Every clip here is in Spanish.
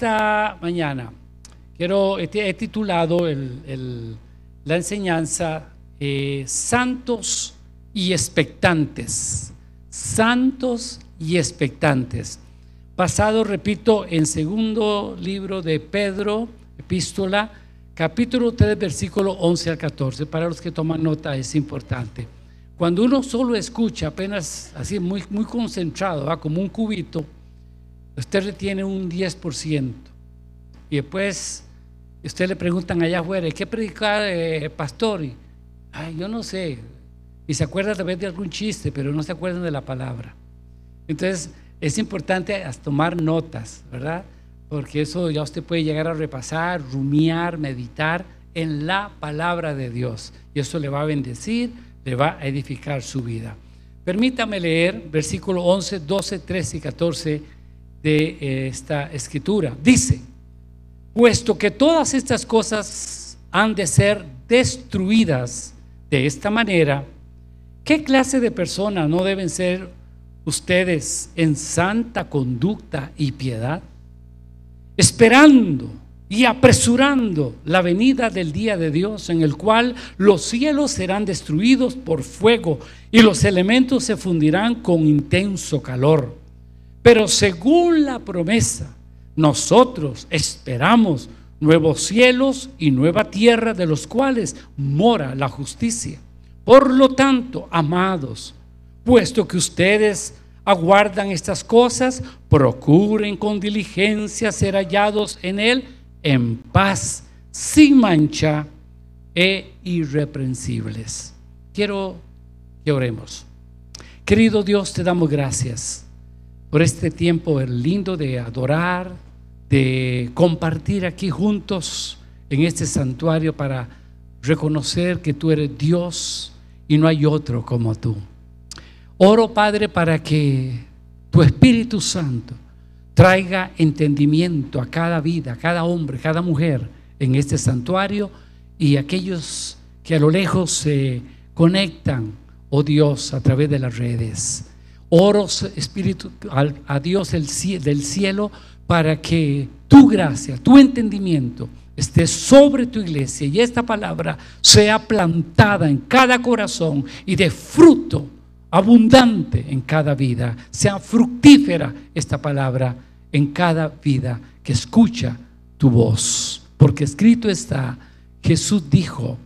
esta mañana quiero, he titulado la enseñanza eh, Santos y expectantes. Santos y expectantes. Pasado, repito, en segundo libro de Pedro, epístola, capítulo 3, versículo 11 al 14. Para los que toman nota es importante. Cuando uno solo escucha, apenas así muy, muy concentrado, como un cubito, usted retiene un 10%. Y después usted le preguntan allá afuera, ¿qué predicar, eh, pastor? Y, Ay, yo no sé. Y se acuerda a vez de algún chiste, pero no se acuerdan de la palabra. Entonces, es importante tomar notas, ¿verdad? Porque eso ya usted puede llegar a repasar, rumiar, meditar en la palabra de Dios. Y eso le va a bendecir, le va a edificar su vida. Permítame leer versículo 11, 12, 13 y 14 de eh, esta escritura. Dice, puesto que todas estas cosas han de ser destruidas de esta manera, ¿qué clase de personas no deben ser ustedes en santa conducta y piedad? Esperando y apresurando la venida del día de Dios, en el cual los cielos serán destruidos por fuego y los elementos se fundirán con intenso calor. Pero según la promesa, nosotros esperamos nuevos cielos y nueva tierra de los cuales mora la justicia. Por lo tanto, amados, puesto que ustedes aguardan estas cosas, procuren con diligencia ser hallados en Él en paz, sin mancha e irreprensibles. Quiero que oremos. Querido Dios, te damos gracias por este tiempo lindo de adorar, de compartir aquí juntos en este santuario para reconocer que tú eres Dios y no hay otro como tú. Oro, Padre, para que tu Espíritu Santo traiga entendimiento a cada vida, a cada hombre, a cada mujer en este santuario y aquellos que a lo lejos se conectan, oh Dios, a través de las redes. Oro, Espíritu, a Dios del cielo para que tu gracia, tu entendimiento esté sobre tu iglesia y esta palabra sea plantada en cada corazón y de fruto abundante en cada vida, sea fructífera esta palabra en cada vida que escucha tu voz. Porque escrito está, Jesús dijo,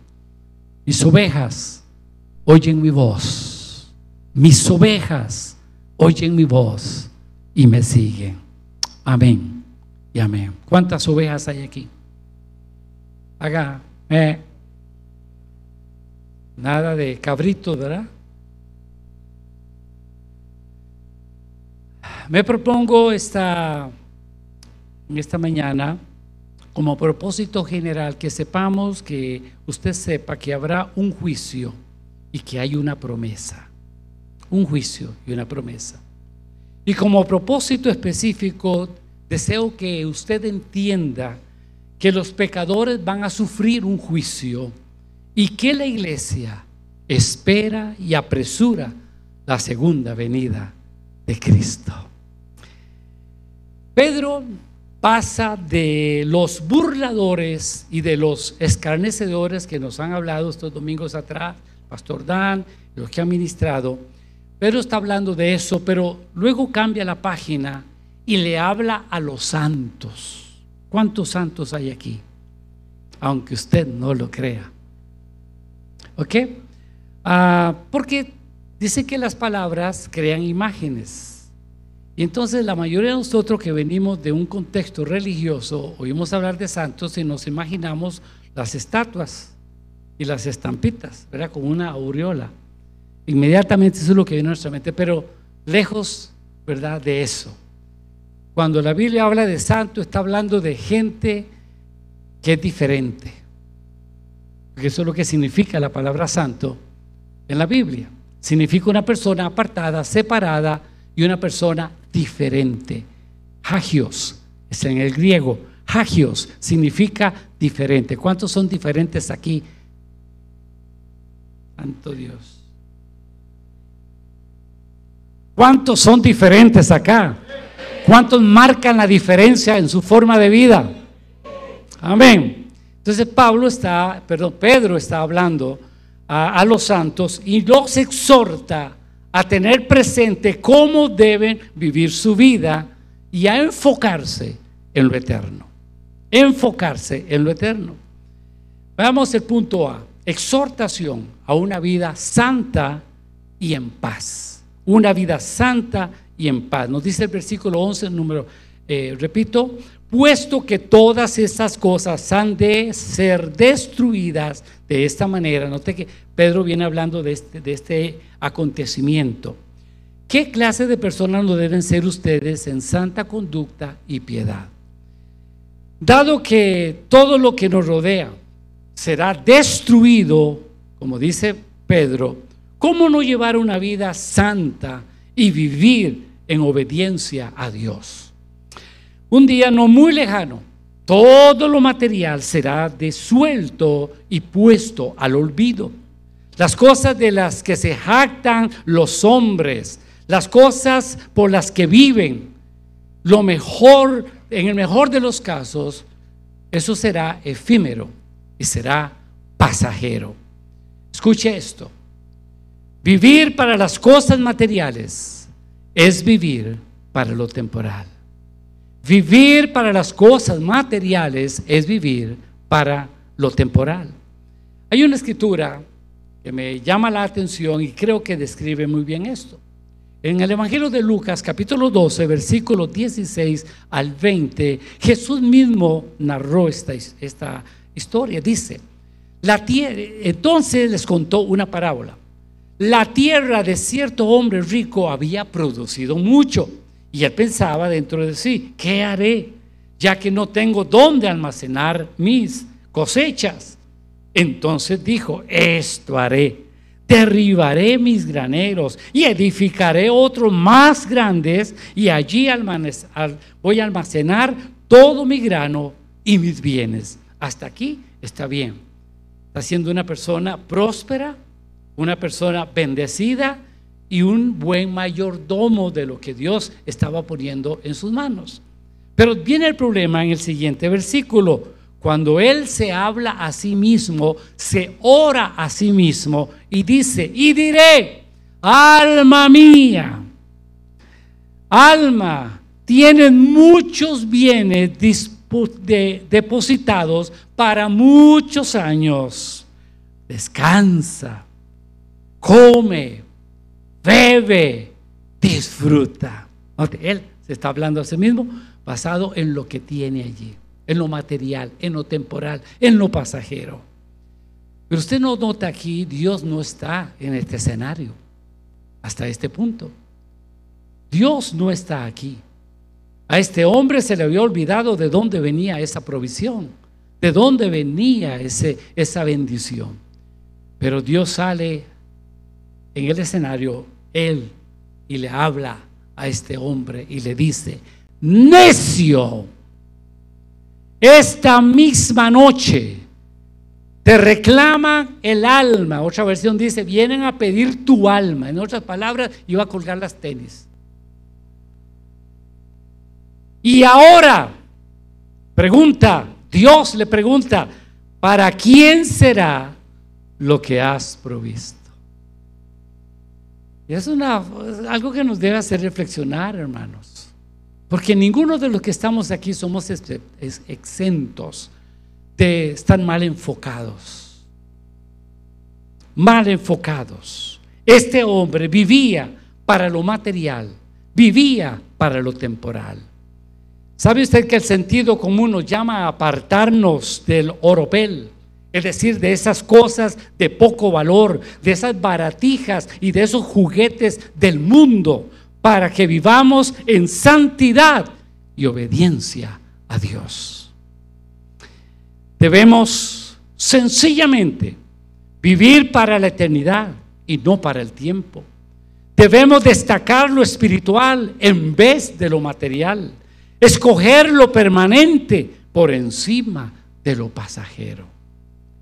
mis ovejas oyen mi voz, mis ovejas oyen mi voz y me siguen. Amén y amén. ¿Cuántas ovejas hay aquí? Haga, eh, nada de cabrito, ¿verdad? Me propongo esta, esta mañana como propósito general que sepamos que usted sepa que habrá un juicio y que hay una promesa. Un juicio y una promesa. Y como propósito específico, deseo que usted entienda que los pecadores van a sufrir un juicio y que la iglesia espera y apresura la segunda venida de Cristo. Pedro pasa de los burladores y de los escarnecedores que nos han hablado estos domingos atrás, Pastor Dan, los que han ministrado, Pedro está hablando de eso, pero luego cambia la página y le habla a los santos. ¿Cuántos santos hay aquí? Aunque usted no lo crea. ¿Ok? Ah, porque dice que las palabras crean imágenes. Y entonces la mayoría de nosotros que venimos de un contexto religioso, oímos hablar de santos y nos imaginamos las estatuas y las estampitas, ¿verdad? Como una aureola. Inmediatamente eso es lo que viene a nuestra mente, pero lejos, ¿verdad?, de eso. Cuando la Biblia habla de santo, está hablando de gente que es diferente. Porque eso es lo que significa la palabra santo en la Biblia. Significa una persona apartada, separada y una persona diferente. Hagios es en el griego. Hagios significa diferente. ¿Cuántos son diferentes aquí? Santo Dios. ¿Cuántos son diferentes acá? ¿Cuántos marcan la diferencia en su forma de vida? Amén. Entonces Pablo está, perdón, Pedro está hablando a, los santos y los exhorta a tener presente cómo deben vivir su vida y a enfocarse en lo eterno. Enfocarse en lo eterno. Veamos el punto A. Exhortación a una vida santa y en paz. Una vida santa y en paz. Nos dice el versículo 11, número, eh, repito, puesto que todas estas cosas han de ser destruidas de esta manera. Note que Pedro viene hablando de este, de este acontecimiento. ¿Qué clase de personas no deben ser ustedes en santa conducta y piedad? Dado que todo lo que nos rodea será destruido, como dice Pedro, ¿cómo no llevar una vida santa y vivir en obediencia a Dios? Un día no muy lejano, todo lo material será desuelto y puesto al olvido. Las cosas de las que se jactan los hombres, las cosas por las que viven, lo mejor, en el mejor de los casos, eso será efímero y será pasajero. Escuche esto. Vivir para las cosas materiales es vivir para lo temporal. Vivir para las cosas materiales es vivir para lo temporal. Hay una escritura que me llama la atención y creo que describe muy bien esto. En el Evangelio de Lucas, capítulo 12, versículo 16 al 20, Jesús mismo narró esta, historia. Dice, entonces les contó una parábola. La tierra de cierto hombre rico había producido mucho. Y él pensaba dentro de sí, ¿qué haré? Ya que no tengo dónde almacenar mis cosechas. Entonces dijo, esto haré. Derribaré mis graneros y edificaré otros más grandes y allí voy a almacenar todo mi grano y mis bienes. Hasta aquí está bien. Está siendo una persona próspera, una persona bendecida y un buen mayordomo de lo que Dios estaba poniendo en sus manos. Pero viene el problema en el siguiente versículo. Cuando Él se habla a sí mismo, se ora a sí mismo y dice, y diré, alma mía, alma, tienen muchos bienes depositados para muchos años. Descansa, come, bebe, disfruta. Él se está hablando a sí mismo basado en lo que tiene allí en lo material, en lo temporal, en lo pasajero. Pero usted no nota aquí, Dios no está en este escenario, hasta este punto. Dios no está aquí. A este hombre se le había olvidado de dónde venía esa provisión, de dónde venía ese, esa bendición. Pero Dios sale en el escenario, Él, y le habla a este hombre y le dice, necio, esta misma noche te reclaman el alma. Otra versión dice, vienen a pedir tu alma. En otras palabras, iba a colgar las tenis. Y ahora, pregunta, Dios le pregunta, ¿para quién será lo que has provisto? Y es, es algo que nos debe hacer reflexionar, hermanos. Porque ninguno de los que estamos aquí somos exentos de estar mal enfocados. Mal enfocados. Este hombre vivía para lo material, vivía para lo temporal. ¿Sabe usted que el sentido común nos llama a apartarnos del oropel? Es decir, de esas cosas de poco valor, de esas baratijas y de esos juguetes del mundo para que vivamos en santidad y obediencia a Dios. Debemos sencillamente vivir para la eternidad y no para el tiempo. Debemos destacar lo espiritual en vez de lo material, escoger lo permanente por encima de lo pasajero.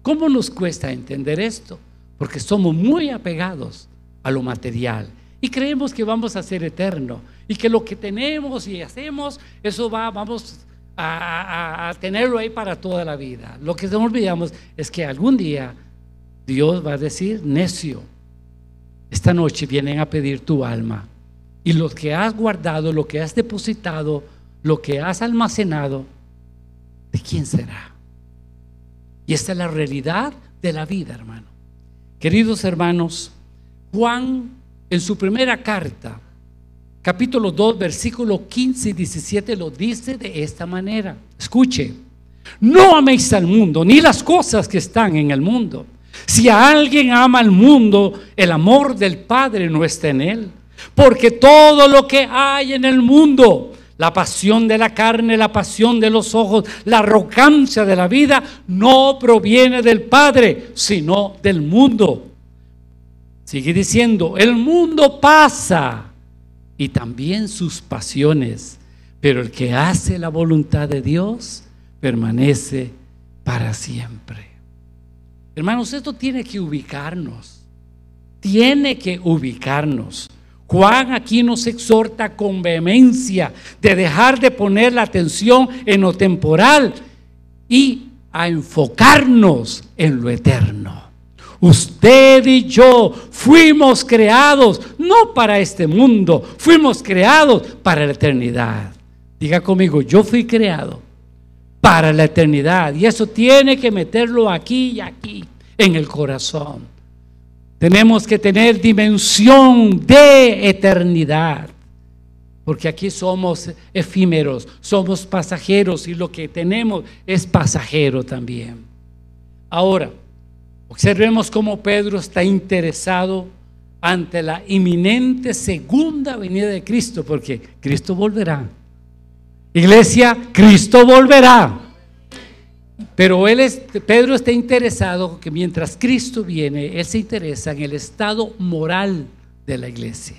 ¿Cómo nos cuesta entender esto? Porque somos muy apegados a lo material Y creemos que vamos a ser eterno y que lo que tenemos y hacemos, eso va, vamos a, a tenerlo ahí para toda la vida. Lo que no olvidamos es que algún día Dios va a decir, necio, esta noche vienen a pedir tu alma. Y lo que has guardado, lo que has depositado, lo que has almacenado, ¿de quién será? Y esta es la realidad de la vida, hermano. Queridos hermanos, Juan en su primera carta, capítulo 2, versículo 15 y 17, lo dice de esta manera. Escuche, no améis al mundo, ni las cosas que están en el mundo. Si alguien ama al mundo, el amor del Padre no está en él. Porque todo lo que hay en el mundo, la pasión de la carne, la pasión de los ojos, la arrogancia de la vida, no proviene del Padre, sino del mundo. Sigue diciendo, el mundo pasa y también sus pasiones, pero el que hace la voluntad de Dios permanece para siempre. Hermanos, esto tiene que ubicarnos, tiene que ubicarnos. Juan aquí nos exhorta con vehemencia de dejar de poner la atención en lo temporal y a enfocarnos en lo eterno. Usted y yo fuimos creados no para este mundo, fuimos creados para la eternidad. Diga conmigo, yo fui creado para la eternidad y eso tiene que meterlo aquí y aquí en el corazón. Tenemos que tener dimensión de eternidad. Porque aquí somos efímeros, somos pasajeros y lo que tenemos es pasajero también. Ahora, observemos cómo Pedro está interesado ante la inminente segunda venida de Cristo, porque Cristo volverá. Iglesia, Cristo volverá. Pero él es, Pedro está interesado que mientras Cristo viene, él se interesa en el estado moral de la iglesia.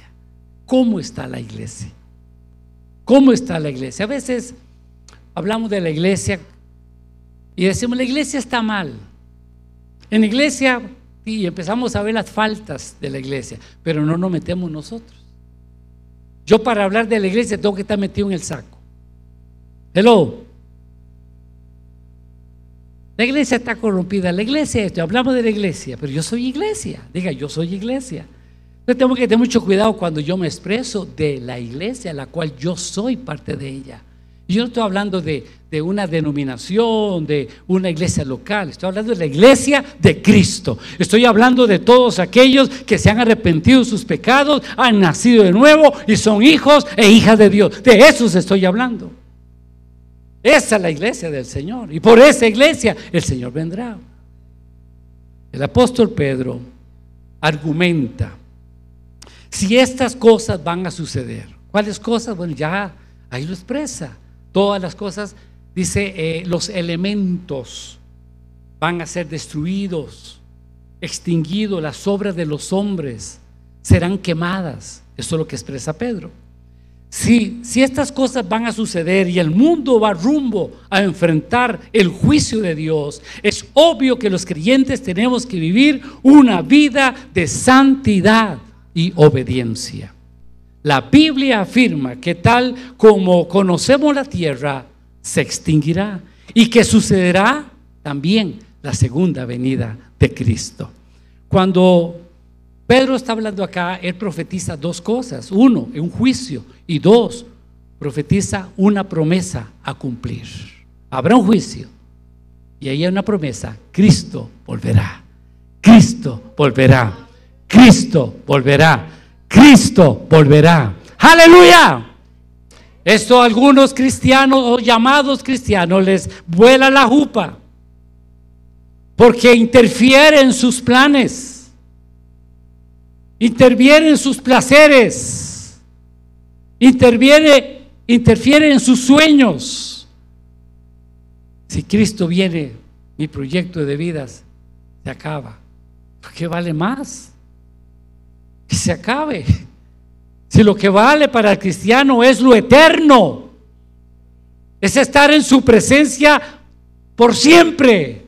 ¿Cómo está la iglesia? ¿Cómo está la iglesia? A veces hablamos de la iglesia y decimos, la iglesia está mal. En la iglesia, y empezamos a ver las faltas de la iglesia, pero no nos metemos nosotros. Yo para hablar de la iglesia tengo que estar metido en el saco. Hello. La iglesia está corrompida. La iglesia, esto, hablamos de la iglesia, pero yo soy iglesia. Diga, yo soy iglesia. Entonces tengo que tener mucho cuidado cuando yo me expreso de la iglesia, la cual yo soy parte de ella. yo no estoy hablando de, de una denominación, de una iglesia local. Estoy hablando de la iglesia de Cristo. Estoy hablando de todos aquellos que se han arrepentido de sus pecados, han nacido de nuevo y son hijos e hijas de Dios. De esos estoy hablando. Esa es la iglesia del Señor. Y por esa iglesia el Señor vendrá. El apóstol Pedro argumenta, si estas cosas van a suceder, ¿cuáles cosas? Bueno, ya ahí lo expresa. Todas las cosas, dice, eh, los elementos van a ser destruidos, extinguidos, las obras de los hombres serán quemadas. Eso es lo que expresa Pedro. Si, estas cosas van a suceder y el mundo va rumbo a enfrentar el juicio de Dios, es obvio que los creyentes tenemos que vivir una vida de santidad y obediencia. La Biblia afirma que tal como conocemos la tierra, se extinguirá y que sucederá también la segunda venida de Cristo. Cuando Pedro está hablando acá, él profetiza dos cosas. Uno, un juicio. Y dos, profetiza una promesa a cumplir. Habrá un juicio. Y ahí hay una promesa. Cristo volverá. Cristo volverá. Cristo volverá. Cristo volverá. Aleluya. Esto a algunos cristianos o llamados cristianos les vuela la jupa. Porque interfiere en sus planes interviene en sus placeres, interviene, interfiere en sus sueños. Si Cristo viene, mi proyecto de vidas se acaba. ¿Qué vale más? Que se acabe. Si lo que vale para el cristiano es lo eterno, es estar en su presencia por siempre.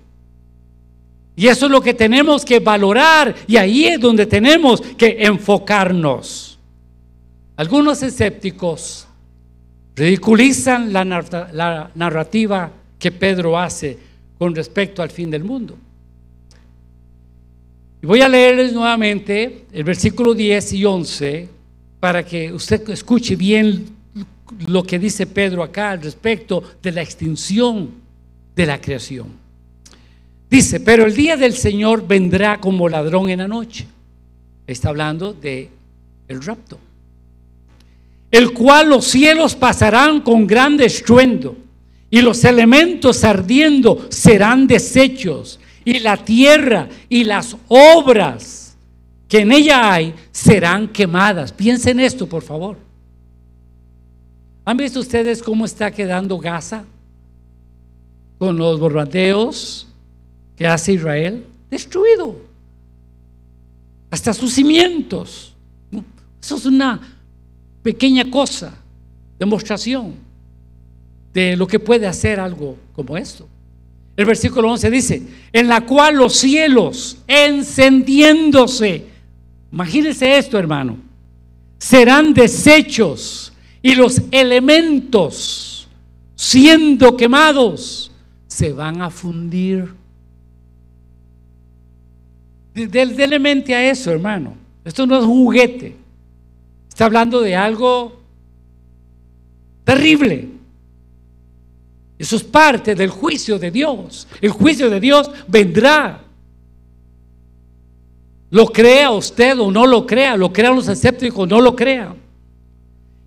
Y eso es lo que tenemos que valorar y ahí es donde tenemos que enfocarnos. Algunos escépticos ridiculizan la, narrativa que Pedro hace con respecto al fin del mundo. Y voy a leerles nuevamente el versículo 10 y 11 para que usted escuche bien lo que dice Pedro acá al respecto de la extinción de la creación. Dice, pero el día del Señor vendrá como ladrón en la noche. Está hablando de el rapto. El cual los cielos pasarán con gran estruendo y los elementos ardiendo serán deshechos y la tierra y las obras que en ella hay serán quemadas. Piensen esto, por favor. ¿Han visto ustedes cómo está quedando Gaza con los bombardeos que hace Israel? Destruido. Hasta sus cimientos. Eso es una pequeña cosa, demostración de lo que puede hacer algo como esto. El versículo 11 dice, en la cual los cielos encendiéndose, imagínense esto hermano, serán deshechos y los elementos siendo quemados se van a fundir. Dele mente a eso, hermano. Esto no es un juguete. Está hablando de algo terrible. Eso es parte del juicio de Dios. El juicio de Dios vendrá. Lo crea usted o no lo crea, lo crean los escépticos o no lo crean.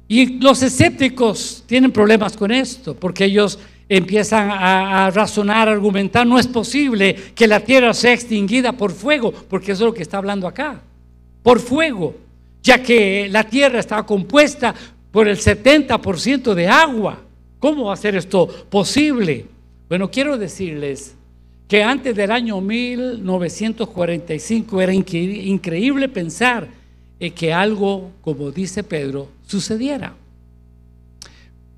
Y los escépticos tienen problemas con esto, porque ellos empiezan a, razonar, a argumentar, no es posible que la tierra sea extinguida por fuego, porque eso es lo que está hablando acá, por fuego, ya que la tierra está compuesta por el 70% de agua. ¿Cómo va a ser esto posible? Bueno, quiero decirles que antes del año 1945 era increíble pensar que algo, como dice Pedro, sucediera.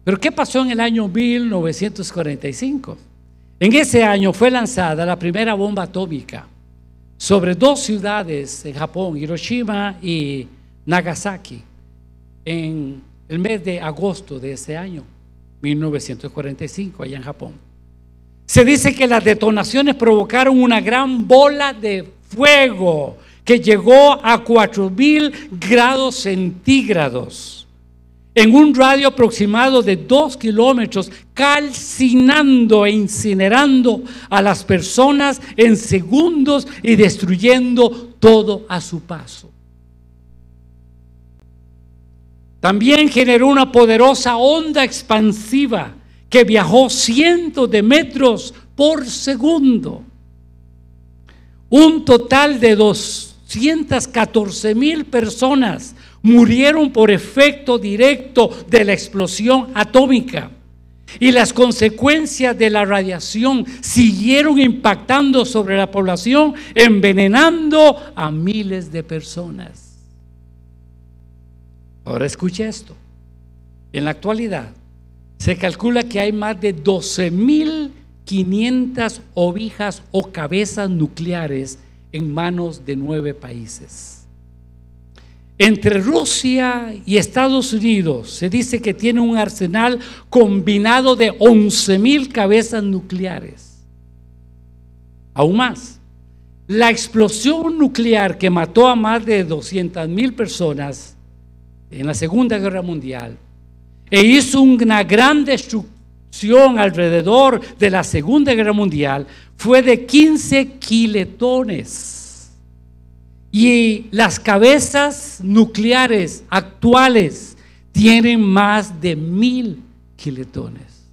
Pero ¿qué pasó en el año 1945? En ese año fue lanzada la primera bomba atómica sobre dos ciudades en Japón, Hiroshima y Nagasaki, en el mes de agosto de ese año, 1945, allá en Japón. Se dice que las detonaciones provocaron una gran bola de fuego que llegó a 4.000 grados centígrados en un radio aproximado de 2 kilómetros, calcinando e incinerando a las personas en segundos y destruyendo todo a su paso. También generó una poderosa onda expansiva que viajó cientos de metros por segundo. Un total de dos 214 mil personas murieron por efecto directo de la explosión atómica. Y las consecuencias de la radiación siguieron impactando sobre la población, envenenando a miles de personas. Ahora escuche esto. En la actualidad se calcula que hay más de 12.500 ovijas o cabezas nucleares en manos de nueve países. Entre Rusia y Estados Unidos se dice que tiene un arsenal combinado de 11 mil cabezas nucleares. Aún más, la explosión nuclear que mató a más de 200 mil personas en la Segunda Guerra Mundial e hizo una gran destrucción alrededor de la Segunda Guerra Mundial fue de 15 kiletones. Y las cabezas nucleares actuales tienen más de mil kiletones.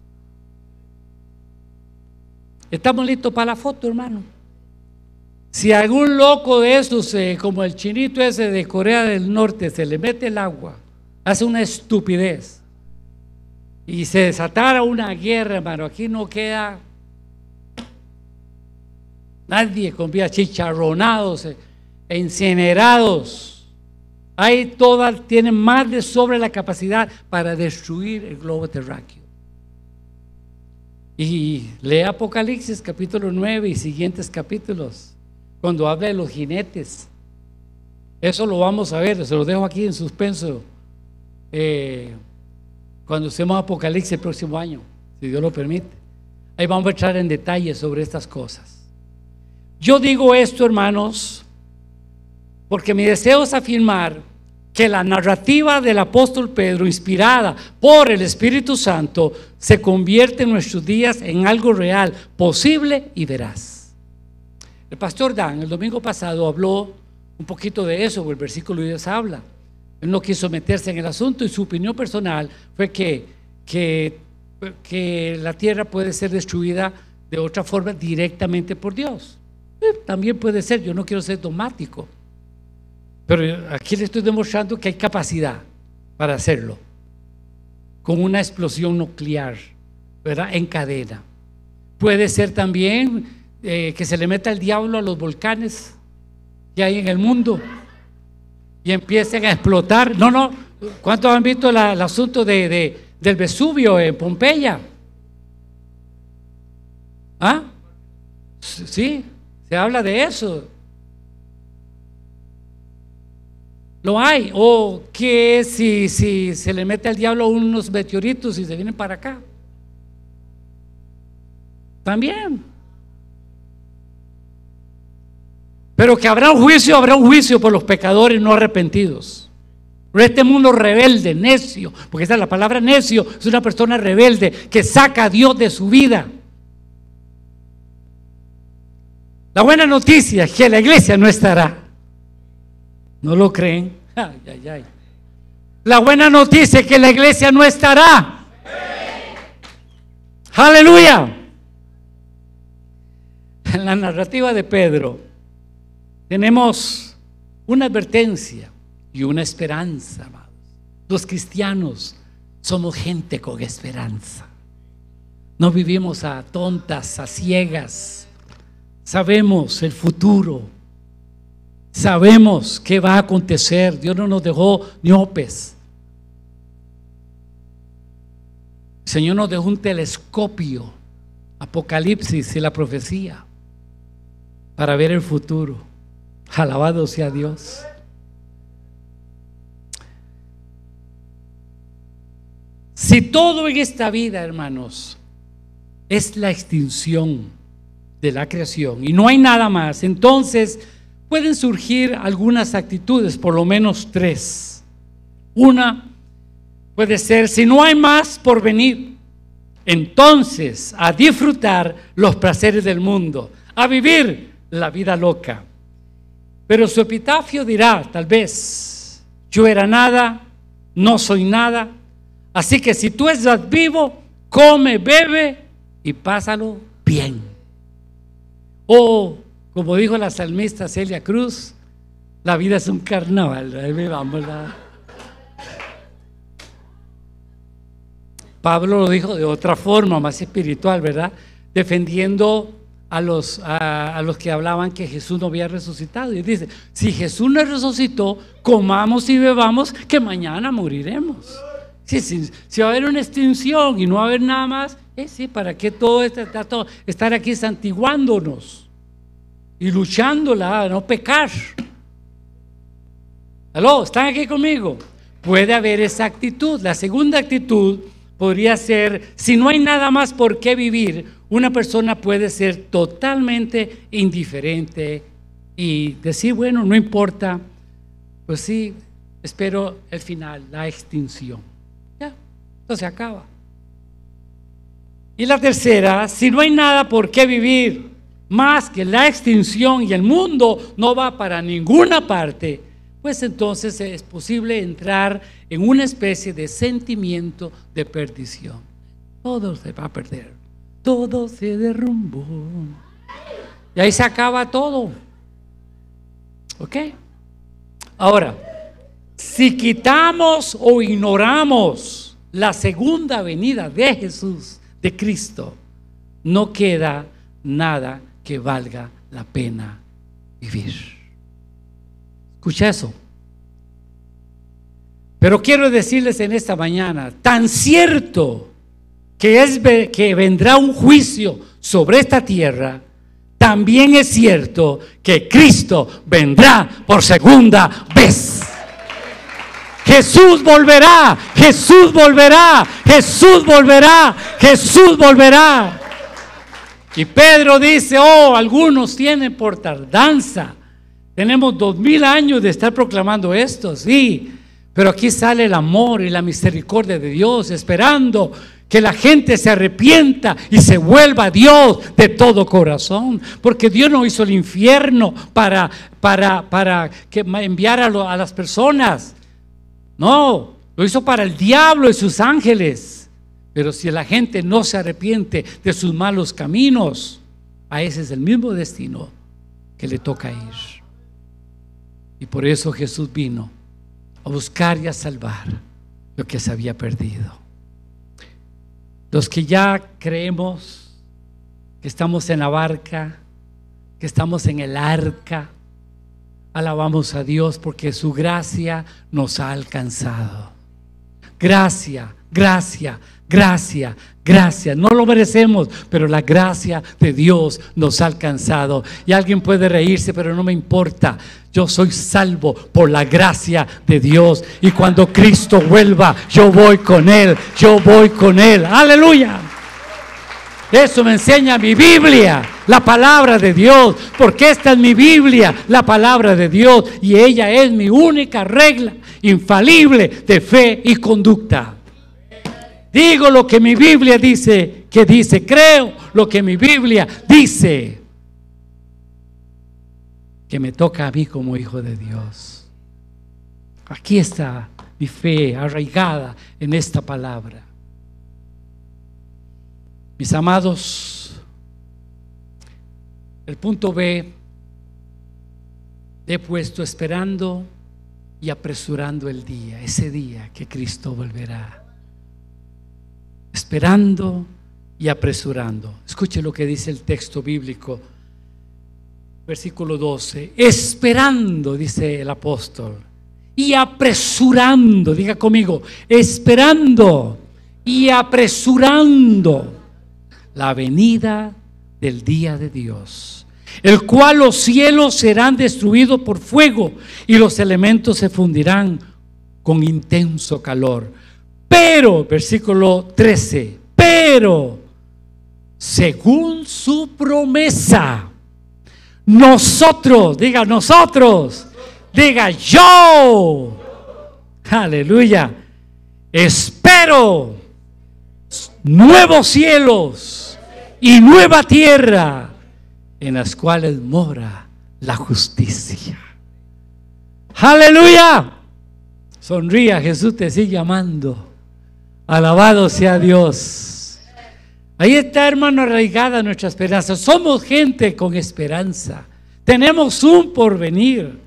¿Estamos listos para la foto, hermano? Si algún loco de esos, como el chinito ese de Corea del Norte, se le mete el agua, hace una estupidez y se desatara una guerra, hermano, aquí no queda Nadie confía chicharronados incinerados. Ahí todas tienen más de sobre la capacidad para destruir el globo terráqueo. Y lee Apocalipsis capítulo 9 y siguientes capítulos, cuando habla de los jinetes. Eso lo vamos a ver, se lo dejo aquí en suspenso eh, cuando usemos Apocalipsis el próximo año, si Dios lo permite. Ahí vamos a entrar en detalle sobre estas cosas. Yo digo esto, hermanos, porque mi deseo es afirmar que la narrativa del apóstol Pedro, inspirada por el Espíritu Santo, se convierte en nuestros días en algo real, posible y veraz. El pastor Dan el domingo pasado habló un poquito de eso, el versículo 10 habla. Él no quiso meterse en el asunto y su opinión personal fue que, que, que la tierra puede ser destruida de otra forma directamente por Dios. Eh, también puede ser, yo no quiero ser dogmático, pero aquí le estoy demostrando que hay capacidad para hacerlo, con una explosión nuclear, ¿verdad? En cadena. Puede ser también eh, que se le meta el diablo a los volcanes que hay en el mundo y empiecen a explotar. No, no, ¿cuántos han visto el asunto de, del Vesubio en Pompeya? ¿Ah? Sí, se habla de eso. Lo hay. O que si, si se le mete al diablo unos meteoritos y se vienen para acá. También. Pero que habrá un juicio, habrá un juicio por los pecadores no arrepentidos. Por este mundo rebelde, necio, porque esta es la palabra necio, es una persona rebelde que saca a Dios de su vida. La buena noticia es que la iglesia no estará. ¿No lo creen? La buena noticia es que la iglesia no estará. Aleluya. En la narrativa de Pedro, tenemos una advertencia y una esperanza, amados. Los cristianos somos gente con esperanza. No vivimos a tontas, a ciegas. Sabemos el futuro. Sabemos qué va a acontecer. Dios no nos dejó niopes. El Señor nos dejó un telescopio, Apocalipsis y la profecía, para ver el futuro. Alabado sea Dios. Si todo en esta vida, hermanos, es la extinción de la creación y no hay nada más, entonces pueden surgir algunas actitudes, por lo menos tres. Una puede ser, si no hay más por venir, entonces a disfrutar los placeres del mundo, a vivir la vida loca. Pero su epitafio dirá, tal vez, yo era nada, no soy nada, así que si tú estás vivo, come, bebe y pásalo bien. O, como dijo la salmista Celia Cruz, la vida es un carnaval. Pablo lo dijo de otra forma, más espiritual, ¿verdad? Defendiendo a los, a, los que hablaban que Jesús no había resucitado. Y dice, si Jesús no resucitó, comamos y bebamos, que mañana moriremos. Si, si, va a haber una extinción y no va a haber nada más, eh, sí, ¿para qué todo, este, todo estar aquí santiguándonos y luchándola a no pecar? ¿Aló? ¿Están aquí conmigo? Puede haber esa actitud. La segunda actitud podría ser, si no hay nada más por qué vivir, una persona puede ser totalmente indiferente y decir, bueno, no importa, pues sí, espero el final, la extinción. Ya, entonces se acaba. Y la tercera, si no hay nada por qué vivir más que la extinción y el mundo no va para ninguna parte, pues entonces es posible entrar en una especie de sentimiento de perdición. Todo se va a perder, todo se derrumbó. Y ahí se acaba todo. ¿Ok? Ahora, si quitamos o ignoramos la segunda venida de Jesús, de Cristo, no queda nada que valga la pena vivir. Escucha eso. Pero quiero decirles en esta mañana, tan cierto que es que vendrá un juicio sobre esta tierra, también es cierto que Cristo vendrá por segunda vez. Jesús volverá, Jesús volverá, Jesús volverá, Jesús volverá. Y Pedro dice, oh, algunos tienen por tardanza. Tenemos dos mil años de estar proclamando esto, sí. Pero aquí sale el amor y la misericordia de Dios, esperando que la gente se arrepienta y se vuelva a Dios de todo corazón. Porque Dios no hizo el infierno para, para, para que enviar a, a las personas. No, lo hizo para el diablo y sus ángeles. Pero si la gente no se arrepiente de sus malos caminos, a ese es el mismo destino que le toca ir. Y por eso Jesús vino a buscar y a salvar lo que se había perdido. Los que ya creemos que estamos en la barca, que estamos en el arca, alabamos a Dios porque su gracia nos ha alcanzado. Gracia, gracia, gracia, gracia. No lo merecemos, pero la gracia de Dios nos ha alcanzado. Y alguien puede reírse, pero no me importa. Yo soy salvo por la gracia de Dios. Y cuando Cristo vuelva, yo voy con Él. Yo voy con Él. Aleluya. Eso me enseña mi Biblia, la palabra de Dios, porque esta es mi Biblia, la palabra de Dios, y ella es mi única regla infalible de fe y conducta. Digo lo que mi Biblia dice que dice, creo lo que mi Biblia dice que me toca a mí como hijo de Dios. Aquí está mi fe arraigada en esta palabra. Mis amados, el punto B, he puesto esperando y apresurando el día, ese día que Cristo volverá. Esperando y apresurando. Escuche lo que dice el texto bíblico versículo 12, esperando, dice el apóstol, y apresurando, diga conmigo, esperando y apresurando la venida del día de Dios, el cual los cielos serán destruidos por fuego y los elementos se fundirán con intenso calor. Pero, versículo 13, pero, según su promesa, nosotros, diga nosotros, diga yo. Aleluya. Espero nuevos cielos y nueva tierra en las cuales mora la justicia. Aleluya. Sonría, Jesús te sigue amando. Alabado sea Dios. Ahí está, hermano, arraigada nuestra esperanza. Somos gente con esperanza. Tenemos un porvenir.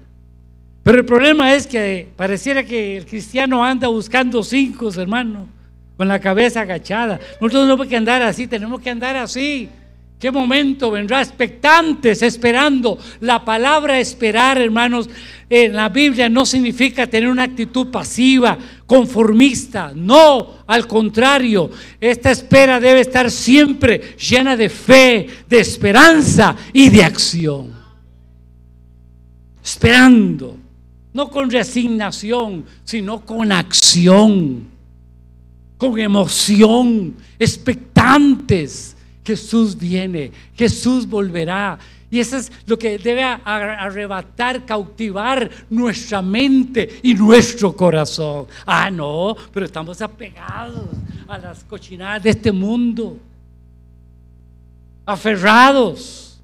Pero el problema es que pareciera que el cristiano anda buscando cinco, hermano, con la cabeza agachada. Nosotros no que andar así, tenemos que andar así. ¿Qué momento vendrá? Expectantes, esperando. La palabra esperar, hermanos, en la Biblia no significa tener una actitud pasiva, conformista. No, al contrario, esta espera debe estar siempre llena de fe, de esperanza y de acción. Esperando, no con resignación, sino con acción, con emoción, expectantes Jesús viene, Jesús volverá. Y eso es lo que debe arrebatar, cautivar nuestra mente y nuestro corazón. Ah, no, pero estamos apegados a las cochinadas de este mundo. Aferrados.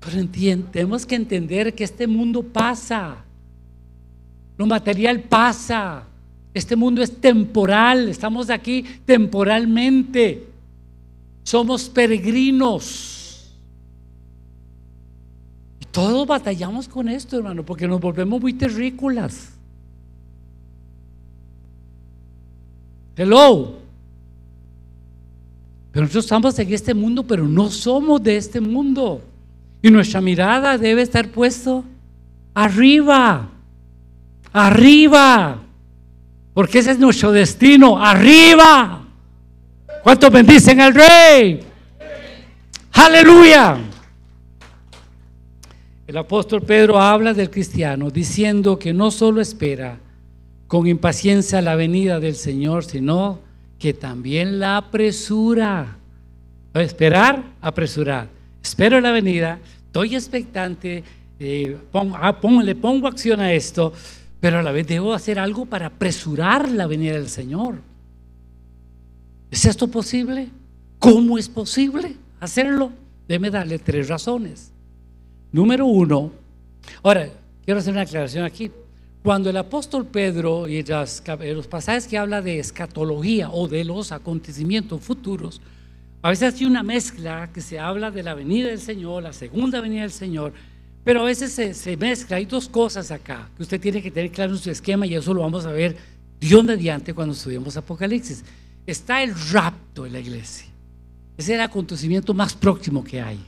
Pero tenemos que entender que este mundo pasa. Lo material pasa. Este mundo es temporal, estamos aquí temporalmente. Somos peregrinos. Y todos batallamos con esto, hermano, porque nos volvemos muy terrícolas. Hello. Pero nosotros estamos en este mundo, pero no somos de este mundo. Y nuestra mirada debe estar puesto arriba. Arriba. Porque ese es nuestro destino, arriba. ¿Cuántos bendicen al rey? Aleluya. El apóstol Pedro habla del cristiano diciendo que no solo espera con impaciencia la venida del Señor, sino que también la apresura. Esperar, apresurar. Espero la venida, estoy expectante, eh, ah, le pongo acción a esto, pero a la vez debo hacer algo para apresurar la venida del Señor. ¿Es esto posible? ¿Cómo es posible hacerlo? Déme darle tres razones. Número uno, ahora quiero hacer una aclaración aquí. Cuando el apóstol Pedro y los pasajes que habla de escatología o de los acontecimientos futuros, a veces hay una mezcla que se habla de la venida del Señor, la segunda venida del Señor, pero a veces se, mezcla. Hay dos cosas acá que usted tiene que tener claro en su esquema y eso lo vamos a ver Dios mediante cuando estudiemos Apocalipsis. Está el rapto en la iglesia. Es el acontecimiento más próximo que hay.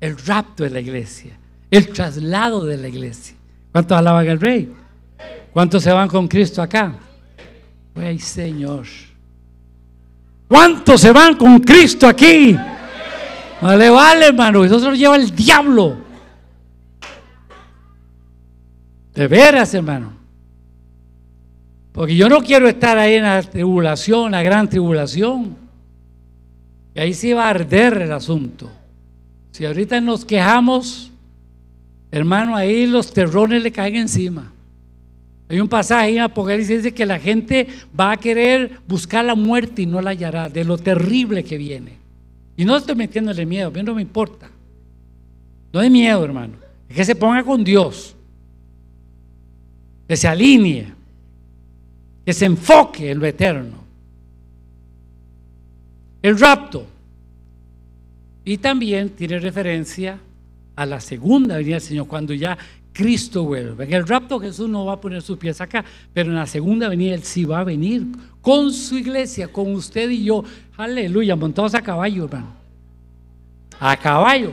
El rapto de la iglesia. El traslado de la iglesia. ¿Cuántos alaban al rey? ¿Cuántos se van con Cristo acá? Ay, Señor. ¿Cuántos se van con Cristo aquí? Vale, vale, hermano. Eso se lo lleva el diablo. De veras, hermano. Porque yo no quiero estar ahí en la tribulación, la gran tribulación. Y ahí sí va a arder el asunto. Si ahorita nos quejamos, hermano, ahí los terrones le caen encima. Hay un pasaje en Apocalipsis dice que la gente va a querer buscar la muerte y no la hallará, de lo terrible que viene. Y no estoy metiéndole miedo, a mí no me importa. No hay miedo, hermano. Es que se ponga con Dios. Que se alinee. Que se enfoque en lo eterno. El rapto. Y también tiene referencia a la segunda venida del Señor, cuando ya Cristo vuelve. En el rapto Jesús no va a poner sus pies acá, pero en la segunda venida Él sí va a venir con su iglesia, con usted y yo. Aleluya, montados a caballo, hermano. A caballo.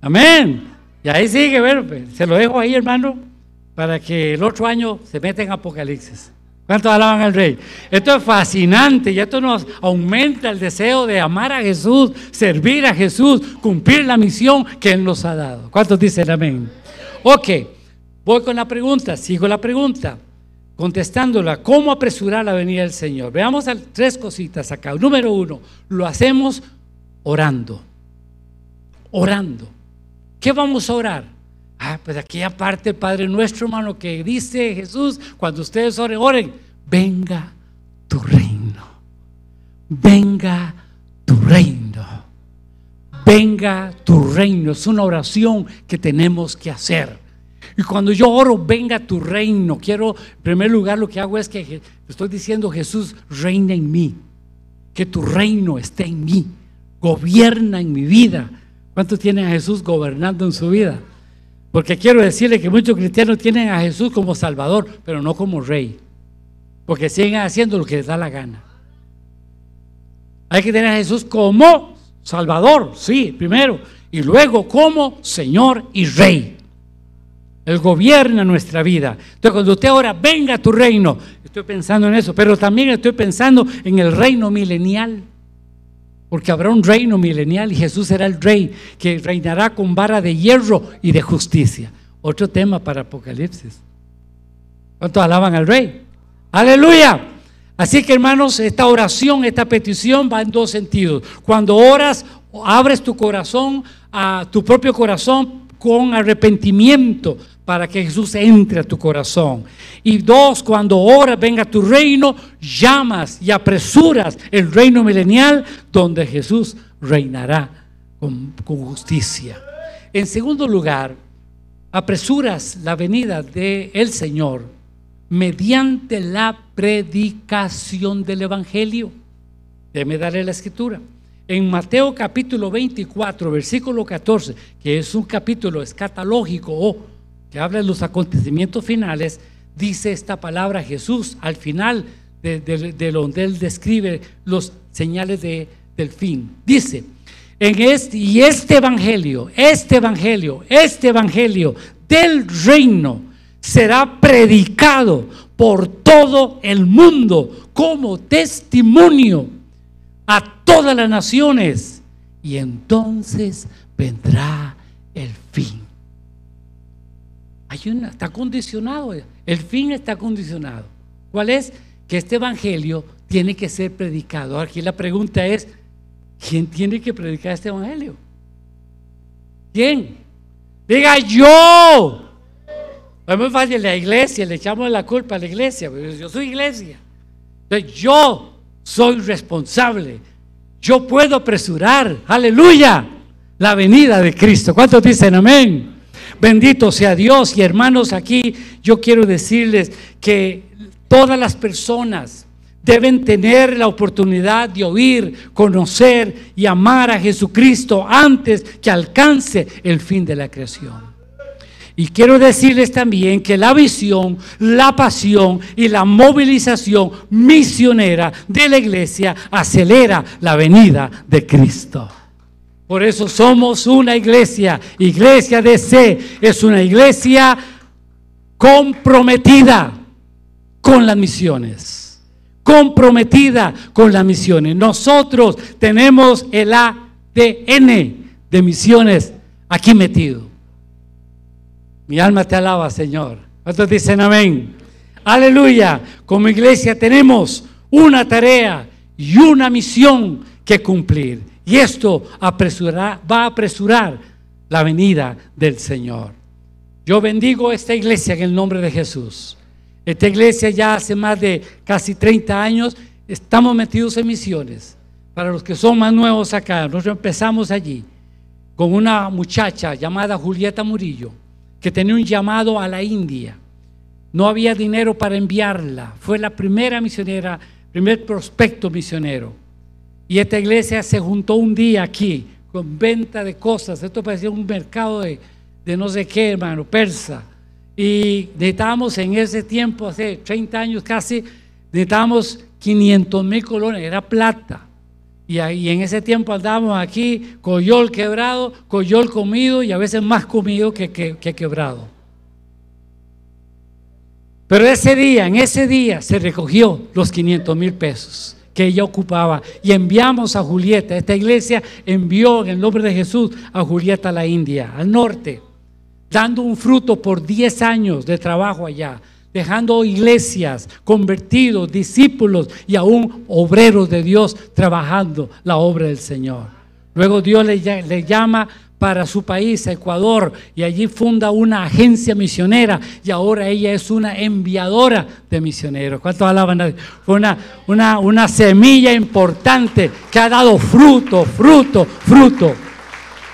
Amén. Y ahí sigue, ver, pues, se lo dejo ahí, hermano, para que el otro año se meta en Apocalipsis. ¿Cuántos alaban al rey? Esto es fascinante y esto nos aumenta el deseo de amar a Jesús, servir a Jesús, cumplir la misión que Él nos ha dado. ¿Cuántos dicen amén? Ok, voy con la pregunta, sigo la pregunta, contestándola, ¿cómo apresurar la venida del Señor? Veamos tres cositas acá. Número uno, lo hacemos orando, orando. ¿Qué vamos a orar? Ah, pues aquí aparte el Padre nuestro, hermano, que dice Jesús, cuando ustedes oren, oren, venga tu reino, venga tu reino, venga tu reino. Es una oración que tenemos que hacer. Y cuando yo oro, venga tu reino, quiero, en primer lugar, lo que hago es que estoy diciendo, Jesús, reina en mí, que tu reino esté en mí, gobierna en mi vida. ¿Cuántos tienen a Jesús gobernando en su vida? Porque quiero decirle que muchos cristianos tienen a Jesús como Salvador, pero no como Rey. Porque siguen haciendo lo que les da la gana. Hay que tener a Jesús como Salvador, sí, primero. Y luego como Señor y Rey. Él gobierna nuestra vida. Entonces, cuando usted ahora venga a tu reino, estoy pensando en eso, pero también estoy pensando en el reino milenial porque habrá un reino milenial y Jesús será el rey que reinará con vara de hierro y de justicia. Otro tema para Apocalipsis. ¿Cuántos alaban al rey? Aleluya. Así que hermanos, esta oración, esta petición va en dos sentidos. Cuando oras, abres tu corazón a tu propio corazón con arrepentimiento para que Jesús entre a tu corazón. Y dos, cuando oras, venga tu reino, llamas y apresuras el reino milenial donde Jesús reinará con, justicia. En segundo lugar, apresuras la venida del el Señor mediante la predicación del Evangelio. Déjeme darle la escritura. En Mateo capítulo 24, versículo 14, que es un capítulo escatológico o que habla de los acontecimientos finales, dice esta palabra Jesús al final de, donde él describe los señales de, del fin. Dice, en este, y este evangelio, este evangelio, este evangelio del reino será predicado por todo el mundo como testimonio a todas las naciones. Y entonces vendrá el fin. Hay una, está condicionado, el fin está condicionado. ¿Cuál es? Que este evangelio tiene que ser predicado. Aquí la pregunta es, ¿quién tiene que predicar este evangelio? ¿Quién? Diga yo. Es muy fácil la iglesia, le echamos la culpa a la iglesia, pero yo soy iglesia. Entonces yo soy responsable. Yo puedo apresurar, aleluya, la venida de Cristo. ¿Cuántos dicen amén? Bendito sea Dios y hermanos, aquí yo quiero decirles que todas las personas deben tener la oportunidad de oír, conocer y amar a Jesucristo antes que alcance el fin de la creación. Y quiero decirles también que la visión, la pasión y la movilización misionera de la iglesia acelera la venida de Cristo. Por eso somos una iglesia. Iglesia de C es una iglesia comprometida con las misiones. Comprometida con las misiones. Nosotros tenemos el ADN de misiones aquí metido. Mi alma te alaba, Señor. ¿Cuántos dicen amén? Aleluya. Como iglesia tenemos una tarea y una misión que cumplir. Y esto va a apresurar la venida del Señor. Yo bendigo esta iglesia en el nombre de Jesús. Esta iglesia ya hace más de casi 30 años estamos metidos en misiones. Para los que son más nuevos acá, nosotros empezamos allí con una muchacha llamada Julieta Murillo que tenía un llamado a la India. No había dinero para enviarla. Fue la primera misionera, primer prospecto misionero. Y esta iglesia se juntó un día aquí con venta de cosas. Esto parecía un mercado de, de no sé qué, hermano, persa. Y necesitábamos en ese tiempo, hace 30 años casi, necesitábamos 500 mil colones, era plata. Y, ahí, en ese tiempo andábamos aquí, coyol quebrado, coyol comido y a veces más comido que, que, quebrado. Pero ese día, en ese día, se recogió los 500 mil pesos que ella ocupaba y enviamos a Julieta. Esta iglesia envió en el nombre de Jesús a Julieta a la India, al norte, dando un fruto por 10 años de trabajo allá dejando iglesias, convertidos, discípulos y aún obreros de Dios trabajando la obra del Señor. Luego Dios le, llama para su país, Ecuador, y allí funda una agencia misionera y ahora ella es una enviadora de misioneros. ¿Cuántos alaban? Una, una, una semilla importante que ha dado fruto, fruto, fruto.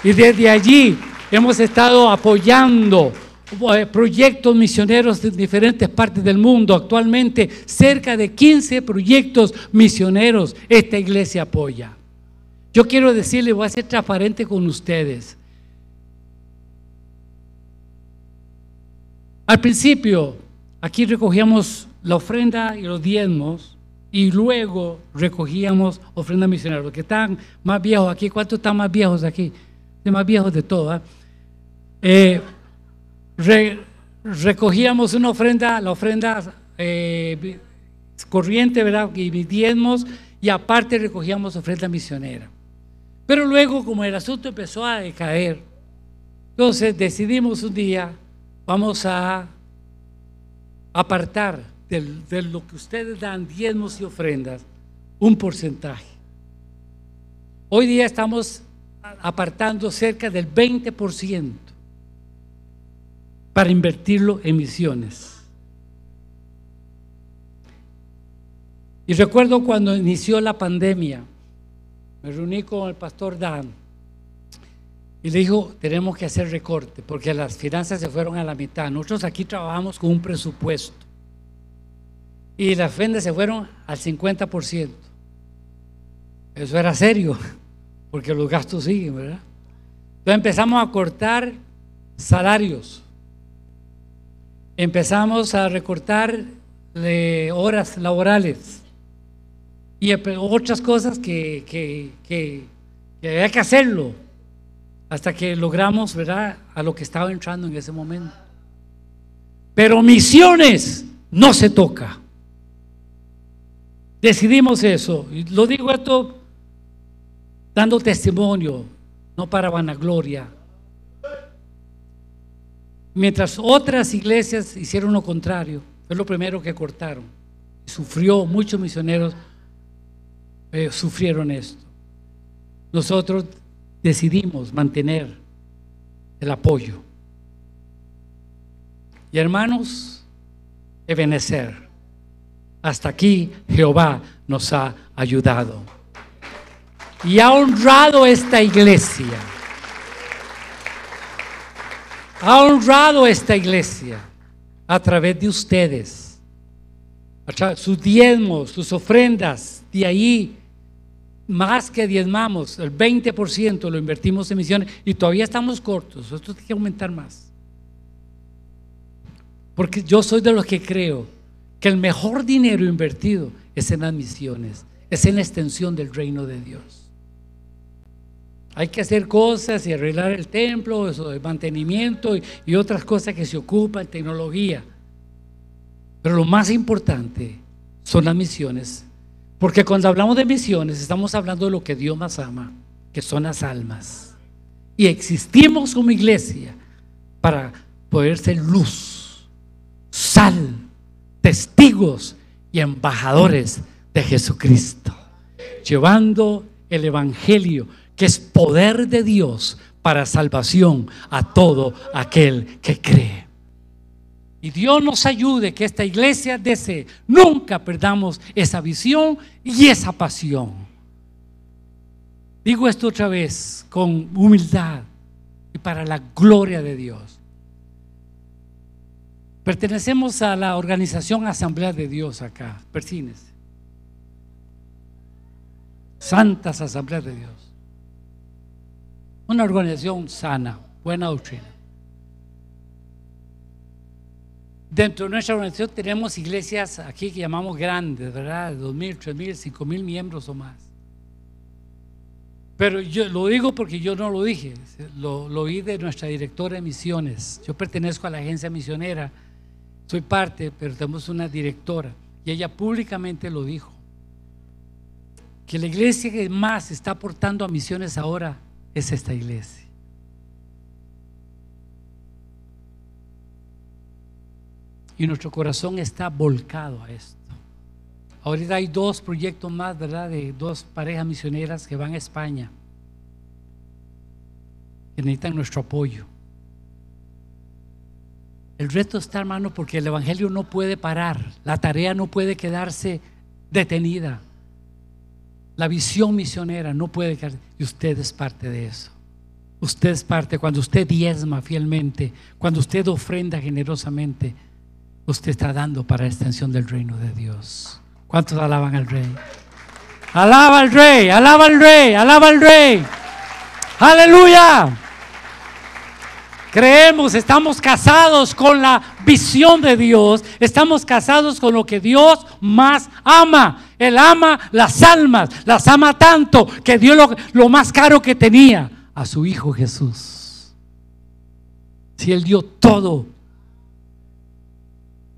Y desde allí hemos estado apoyando eh, proyectos misioneros de diferentes partes del mundo. Actualmente cerca de 15 proyectos misioneros esta iglesia apoya. Yo quiero decirle, voy a ser transparente con ustedes. Al principio, aquí recogíamos la ofrenda y los diezmos y luego recogíamos ofrenda misionera. Los que están más viejos aquí, ¿cuántos están más viejos aquí? De más viejos de todo. ¿eh? eh recogíamos una ofrenda, la ofrenda eh, corriente, ¿verdad? Y diezmos, y aparte recogíamos ofrenda misionera. Pero luego, como el asunto empezó a decaer, entonces decidimos un día, vamos a apartar de lo que ustedes dan, diezmos y ofrendas, un porcentaje. Hoy día estamos apartando cerca del 20% para invertirlo en misiones. Y recuerdo cuando inició la pandemia, me reuní con el pastor Dan y le dijo, tenemos que hacer recorte porque las finanzas se fueron a la mitad. Nosotros aquí trabajamos con un presupuesto y las ventas se fueron al 50%. Eso era serio, porque los gastos siguen, ¿verdad? Entonces empezamos a cortar salarios empezamos a recortar horas laborales y otras cosas que, que, había que hacerlo hasta que logramos, ¿verdad?, a lo que estaba entrando en ese momento. Pero misiones no se toca. Decidimos eso. Y lo digo esto dando testimonio, no para vanagloria, Mientras otras iglesias hicieron lo contrario, fue lo primero que cortaron. Sufrió, muchos misioneros eh, sufrieron esto. Nosotros decidimos mantener el apoyo. Y hermanos, Ebenezer, hasta aquí Jehová nos ha ayudado. Y ha honrado esta iglesia. Ha honrado esta iglesia a través de ustedes. Sus diezmos, sus ofrendas, de ahí más que diezmamos, el 20% lo invertimos en misiones y todavía estamos cortos. Esto tiene que aumentar más. Porque yo soy de los que creo que el mejor dinero invertido es en las misiones, es en la extensión del reino de Dios. Hay que hacer cosas y arreglar el templo, eso de mantenimiento y, y otras cosas que se ocupan, tecnología. Pero lo más importante son las misiones porque cuando hablamos de misiones estamos hablando de lo que Dios más ama, que son las almas. Y existimos como iglesia para poder ser luz, sal, testigos y embajadores de Jesucristo, llevando el Evangelio, que es poder de Dios para salvación a todo aquel que cree. Y Dios nos ayude que esta iglesia desee. Nunca perdamos esa visión y esa pasión. Digo esto otra vez con humildad y para la gloria de Dios. Pertenecemos a la organización Asamblea de Dios acá, Persines. Santas Asambleas de Dios. Una organización sana, buena doctrina. Dentro de nuestra organización tenemos iglesias aquí que llamamos grandes, ¿verdad? De 2.000, 3.000, 5.000 miembros o más. Pero yo lo digo porque yo no lo dije, lo, lo oí de nuestra directora de misiones. Yo pertenezco a la agencia misionera, soy parte, pero tenemos una directora y ella públicamente lo dijo. Que la iglesia que más está aportando a misiones ahora es esta iglesia. Y nuestro corazón está volcado a esto. Ahorita hay dos proyectos más, ¿verdad? De dos parejas misioneras que van a España, que necesitan nuestro apoyo. El reto está, hermano, porque el Evangelio no puede parar, la tarea no puede quedarse detenida. La visión misionera no puede quedar, y usted es parte de eso. Usted es parte, cuando usted diezma fielmente, cuando usted ofrenda generosamente, usted está dando para la extensión del reino de Dios. ¿Cuántos alaban al rey? Alaba al rey, alaba al rey, alaba al rey. Aleluya. Creemos, estamos casados con la visión de Dios, estamos casados con lo que Dios más ama. Él ama las almas, las ama tanto que dio lo, lo más caro que tenía, a su Hijo Jesús. Si Él dio todo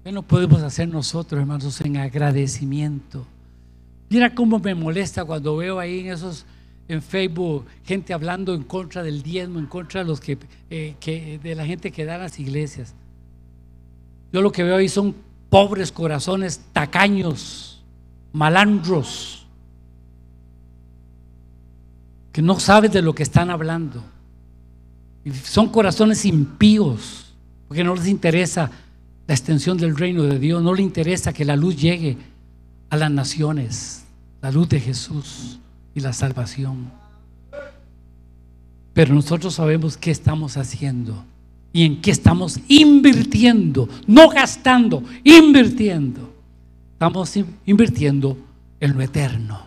¿Qué no podemos hacer nosotros, hermanos, en agradecimiento? Mira cómo me molesta cuando veo ahí en esos en Facebook gente hablando en contra del diezmo, en contra de los que, eh, de la gente que da a las iglesias. Yo lo que veo ahí son pobres corazones tacaños, malandros, que no saben de lo que están hablando. Son corazones impíos, porque no les interesa la extensión del reino de Dios, no le interesa que la luz llegue a las naciones, la luz de Jesús y la salvación. Pero nosotros sabemos qué estamos haciendo y en qué estamos invirtiendo, no gastando, invirtiendo. Estamos invirtiendo en lo eterno.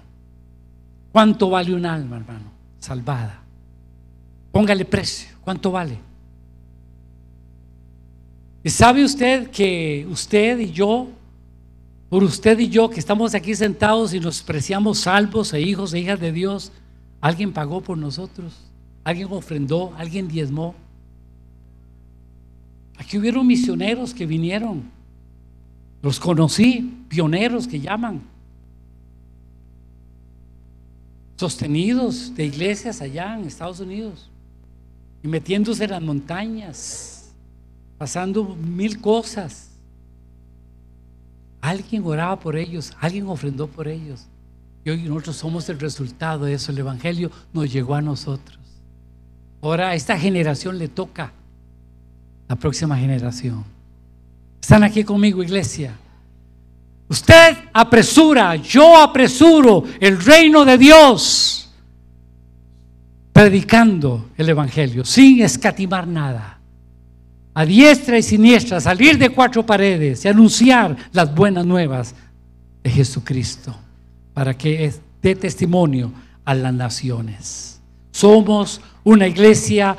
¿Cuánto vale un alma, hermano? Salvada. Póngale precio. ¿Cuánto vale? ¿Y sabe usted que usted y yo, por usted y yo que estamos aquí sentados y nos preciamos salvos e hijos e hijas de Dios, alguien pagó por nosotros? ¿Alguien ofrendó? ¿Alguien diezmó? Aquí hubieron misioneros que vinieron. Los conocí, pioneros que llaman. Sostenidos de iglesias allá en Estados Unidos. Y metiéndose en las montañas pasando mil cosas. Alguien oraba por ellos, alguien ofrendó por ellos. Y hoy nosotros somos el resultado de eso. El Evangelio nos llegó a nosotros. Ahora a esta generación le toca la próxima generación. Están aquí conmigo, iglesia. Usted apresura, yo apresuro el reino de Dios, predicando el Evangelio, sin escatimar nada. A diestra y siniestra, salir de cuatro paredes y anunciar las buenas nuevas de Jesucristo, para que dé testimonio a las naciones. Somos una iglesia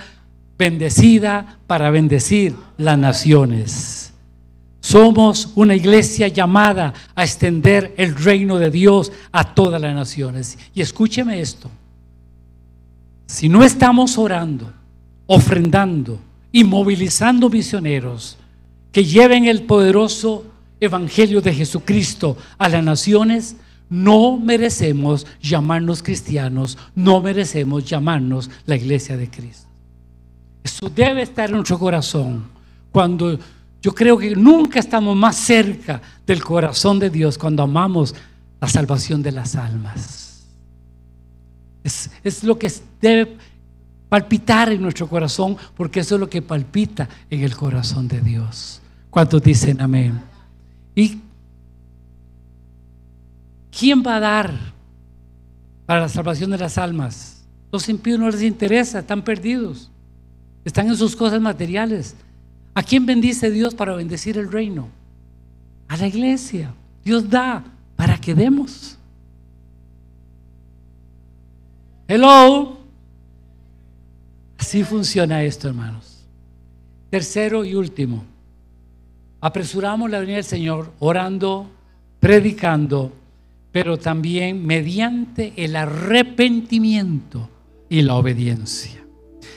bendecida para bendecir las naciones. Somos una iglesia llamada a extender el reino de Dios a todas las naciones. Y escúcheme esto. Si no estamos orando, ofrendando y movilizando misioneros que lleven el poderoso evangelio de Jesucristo a las naciones, no merecemos llamarnos cristianos, no merecemos llamarnos la iglesia de Cristo. Eso debe estar en nuestro corazón cuando yo creo que nunca estamos más cerca del corazón de Dios cuando amamos la salvación de las almas. Es, lo que debe palpitar en nuestro corazón porque eso es lo que palpita en el corazón de Dios. ¿Cuántos dicen amén? ¿Y quién va a dar para la salvación de las almas? Los impíos no les interesa, están perdidos. Están en sus cosas materiales. ¿A quién bendice Dios para bendecir el reino? A la iglesia. Dios da para que demos. Hello. Así funciona esto, hermanos. Tercero y último. Apresuramos la venida del Señor orando, predicando, pero también mediante el arrepentimiento y la obediencia.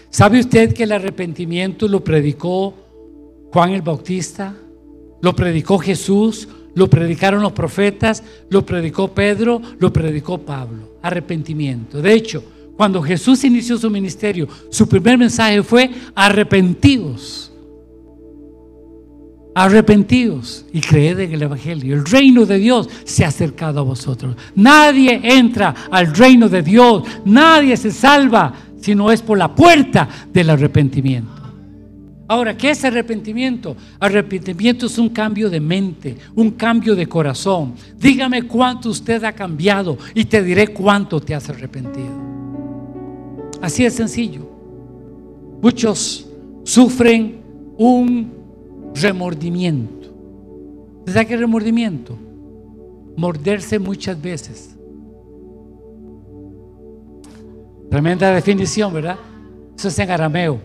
¿Sabe usted que el arrepentimiento lo predicó Juan el Bautista? ¿Lo predicó Jesús? ¿Lo predicaron los profetas? ¿Lo predicó Pedro? ¿Lo predicó Pablo? Arrepentimiento. De hecho, cuando Jesús inició su ministerio, su primer mensaje fue arrepentidos. Arrepentidos y creed en el Evangelio. El reino de Dios se ha acercado a vosotros. Nadie entra al reino de Dios. Nadie se salva sino es por la puerta del arrepentimiento. Ahora, ¿qué es arrepentimiento? Arrepentimiento es un cambio de mente, un cambio de corazón. Dígame cuánto usted ha cambiado y te diré cuánto te has arrepentido. Así es sencillo. Muchos sufren un remordimiento. ¿Sabes qué remordimiento? Morderse muchas veces. Tremenda definición, ¿verdad? Eso es en arameo.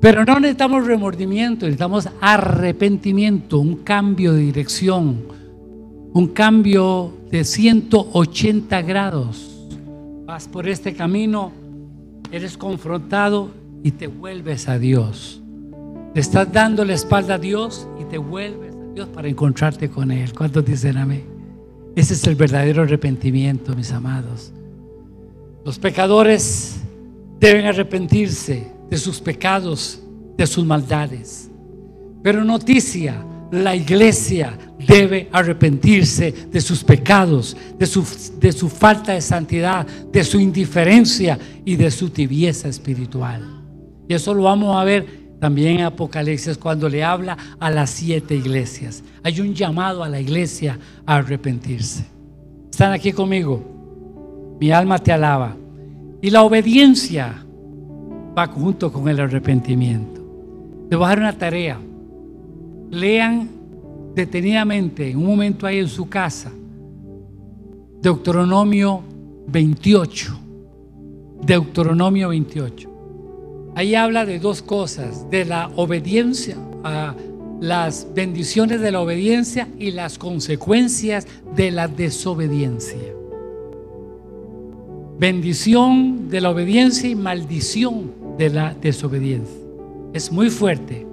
Pero no necesitamos remordimiento, necesitamos arrepentimiento, un cambio de dirección, un cambio de 180 grados. Vas por este camino, eres confrontado y te vuelves a Dios. Le estás dando la espalda a Dios y te vuelves a Dios para encontrarte con Él. ¿Cuántos dicen amén? Ese es el verdadero arrepentimiento, mis amados. Los pecadores deben arrepentirse de sus pecados, de sus maldades. Pero noticia, la iglesia debe arrepentirse de sus pecados, de su, de su falta de santidad, de su indiferencia y de su tibieza espiritual. Y eso lo vamos a ver también en Apocalipsis cuando le habla a las siete iglesias. Hay un llamado a la iglesia a arrepentirse. ¿Están aquí conmigo? Mi alma te alaba. Y la obediencia va junto con el arrepentimiento. Te voy a dar una tarea. Lean detenidamente, en un momento ahí en su casa, Deuteronomio 28. Deuteronomio 28. Ahí habla de dos cosas, de la obediencia, a las bendiciones de la obediencia y las consecuencias de la desobediencia. Bendición de la obediencia y maldición de la desobediencia. Es muy fuerte.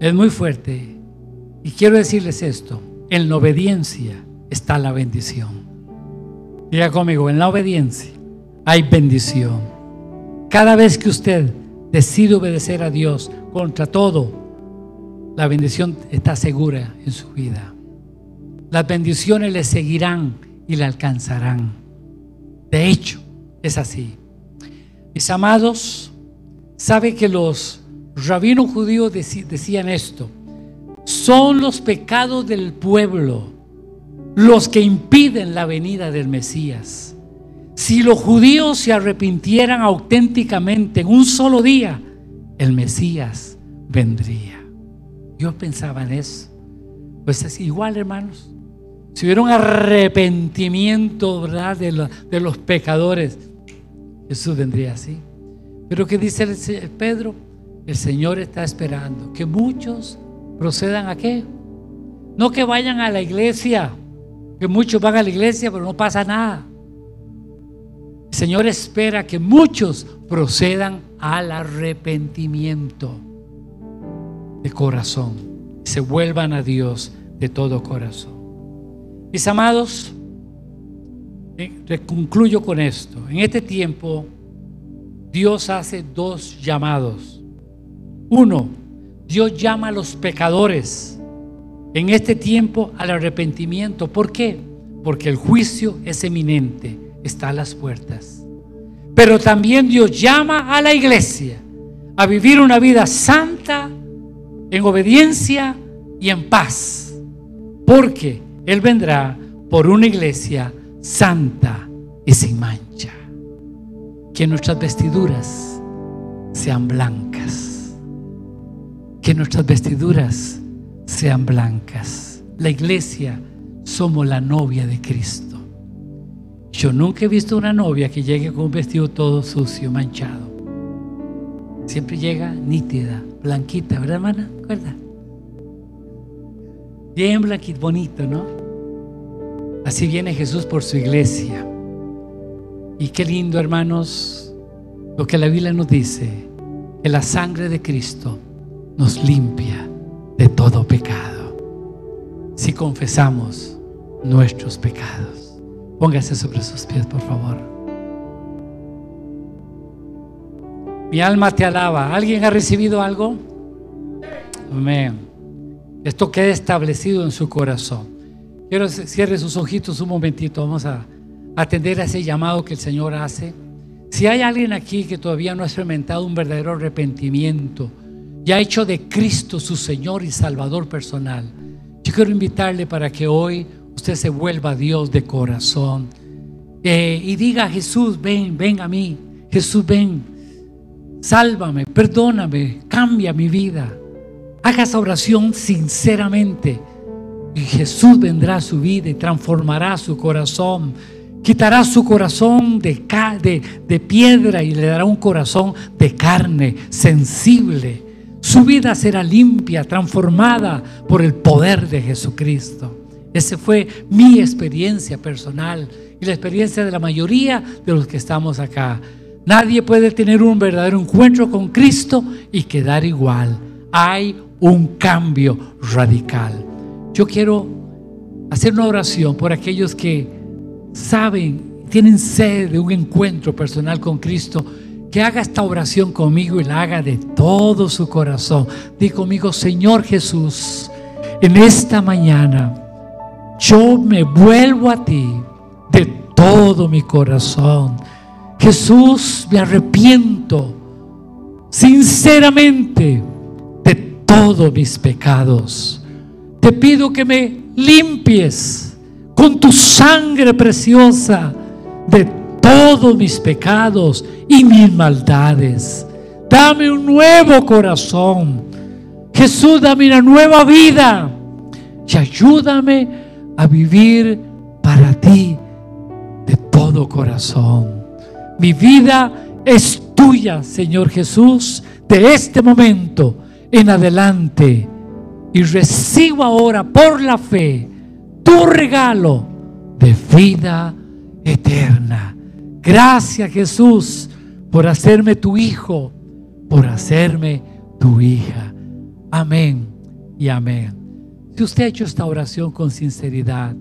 Es muy fuerte. Y quiero decirles esto, en la obediencia está la bendición. Diga conmigo, en la obediencia hay bendición. Cada vez que usted decide obedecer a Dios contra todo, la bendición está segura en su vida. Las bendiciones le seguirán y le alcanzarán. De hecho, es así. Mis amados, sabe que los rabinos judíos decían esto. Son los pecados del pueblo los que impiden la venida del Mesías. Si los judíos se arrepintieran auténticamente en un solo día, el Mesías vendría. Yo pensaba en eso. Pues es igual, hermanos. Si hubiera un arrepentimiento ¿verdad? De, de los pecadores, Jesús vendría así. Pero ¿qué dice Pedro? El Señor está esperando que muchos procedan a qué? No que vayan a la iglesia, que muchos van a la iglesia, pero no pasa nada. El Señor espera que muchos procedan al arrepentimiento de corazón, se vuelvan a Dios de todo corazón. Mis amados, eh, concluyo con esto. En este tiempo, Dios hace dos llamados. Uno, Dios llama a los pecadores en este tiempo al arrepentimiento. ¿Por qué? Porque el juicio es eminente, está a las puertas. Pero también Dios llama a la iglesia a vivir una vida santa, en obediencia y en paz. Porque Él vendrá por una iglesia santa y sin mancha. Que nuestras vestiduras sean blancas. Que nuestras vestiduras sean blancas. La iglesia somos la novia de Cristo. Yo nunca he visto una novia que llegue con un vestido todo sucio, manchado. Siempre llega nítida, blanquita, ¿verdad, hermana? ¿Verdad? Bien blanquito, bonito, ¿no? Así viene Jesús por su iglesia. Y qué lindo, hermanos, lo que la Biblia nos dice, que la sangre de Cristo nos limpia de todo pecado. Si confesamos nuestros pecados. Póngase sobre sus pies, por favor. Mi alma te alaba. ¿Alguien ha recibido algo? Amén. Esto queda establecido en su corazón. Quiero que cierre sus ojitos un momentito. Vamos a atender a ese llamado que el Señor hace. Si hay alguien aquí que todavía no ha experimentado un verdadero arrepentimiento y ha hecho de Cristo su Señor y Salvador personal, yo quiero invitarle para que hoy usted se vuelva a Dios de corazón eh, y diga Jesús, ven, ven a mí. Jesús, ven, sálvame, perdóname, cambia mi vida. Haga esa oración sinceramente y Jesús vendrá a su vida y transformará su corazón. Quitará su corazón de, de, de piedra y le dará un corazón de carne, sensible. Su vida será limpia, transformada por el poder de Jesucristo. Esa fue mi experiencia personal y la experiencia de la mayoría de los que estamos acá. Nadie puede tener un verdadero encuentro con Cristo y quedar igual. Hay un cambio radical. Yo quiero hacer una oración por aquellos que saben, tienen sed de un encuentro personal con Cristo. Que haga esta oración conmigo y la haga de todo su corazón. Diga conmigo, Señor Jesús, en esta mañana yo me vuelvo a ti de todo mi corazón. Jesús, me arrepiento sinceramente de todos mis pecados te pido que me limpies con tu sangre preciosa de todos mis pecados y mis maldades. Dame un nuevo corazón. Jesús, dame una nueva vida y ayúdame a vivir para ti de todo corazón. Mi vida es tuya, Señor Jesús, de este momento en adelante y recibo ahora por la fe tu regalo de vida eterna. Gracias Jesús por hacerme tu hijo, por hacerme tu hija. Amén y amén. Si usted ha hecho esta oración con sinceridad,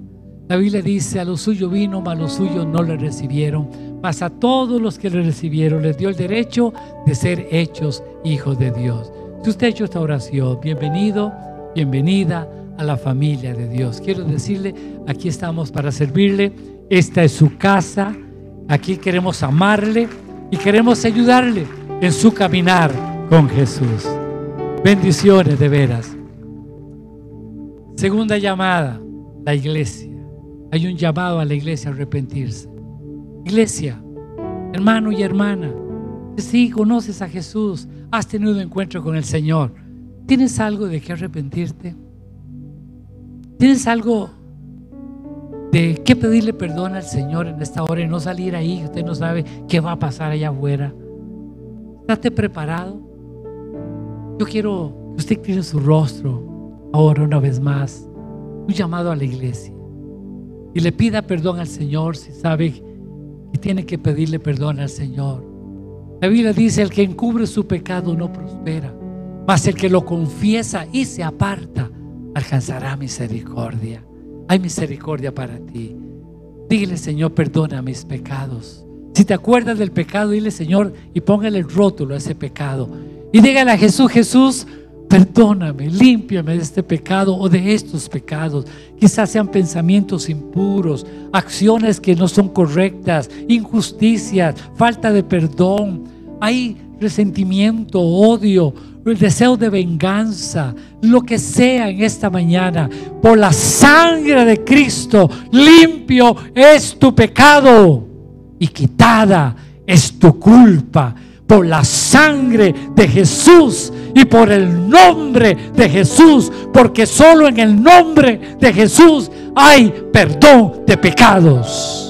la Biblia dice, a lo suyo vino, mas a lo suyo no le recibieron, mas a todos los que le recibieron les dio el derecho de ser hechos hijos de Dios. Si usted ha hecho esta oración, bienvenido, bienvenida a la familia de Dios. Quiero decirle, aquí estamos para servirle. Esta es su casa. Aquí queremos amarle y queremos ayudarle en su caminar con Jesús. Bendiciones de veras. Segunda llamada, la iglesia. Hay un llamado a la iglesia a arrepentirse. Iglesia, hermano y hermana, si conoces a Jesús, has tenido un encuentro con el Señor, ¿tienes algo de qué arrepentirte? ¿Tienes algo de qué pedirle perdón al Señor en esta hora y no salir ahí? Usted no sabe qué va a pasar allá afuera. ¿Estás preparado? Yo quiero que usted tiene su rostro ahora una vez más. Un llamado a la iglesia. Y le pida perdón al Señor si sabe y tiene que pedirle perdón al Señor. La Biblia dice, el que encubre su pecado no prospera, mas el que lo confiesa y se aparta alcanzará misericordia. Hay misericordia para ti. Dile, Señor, perdona mis pecados. Si te acuerdas del pecado, dile, Señor, y póngale el rótulo a ese pecado. Y dígale a Jesús, Jesús, Perdóname, límpiame de este pecado o de estos pecados. Quizás sean pensamientos impuros, acciones que no son correctas, injusticias, falta de perdón. Hay resentimiento, odio, el deseo de venganza, lo que sea en esta mañana. Por la sangre de Cristo, limpio es tu pecado y quitada es tu culpa por la sangre de Jesús y por el nombre de Jesús, porque solo en el nombre de Jesús hay perdón de pecados.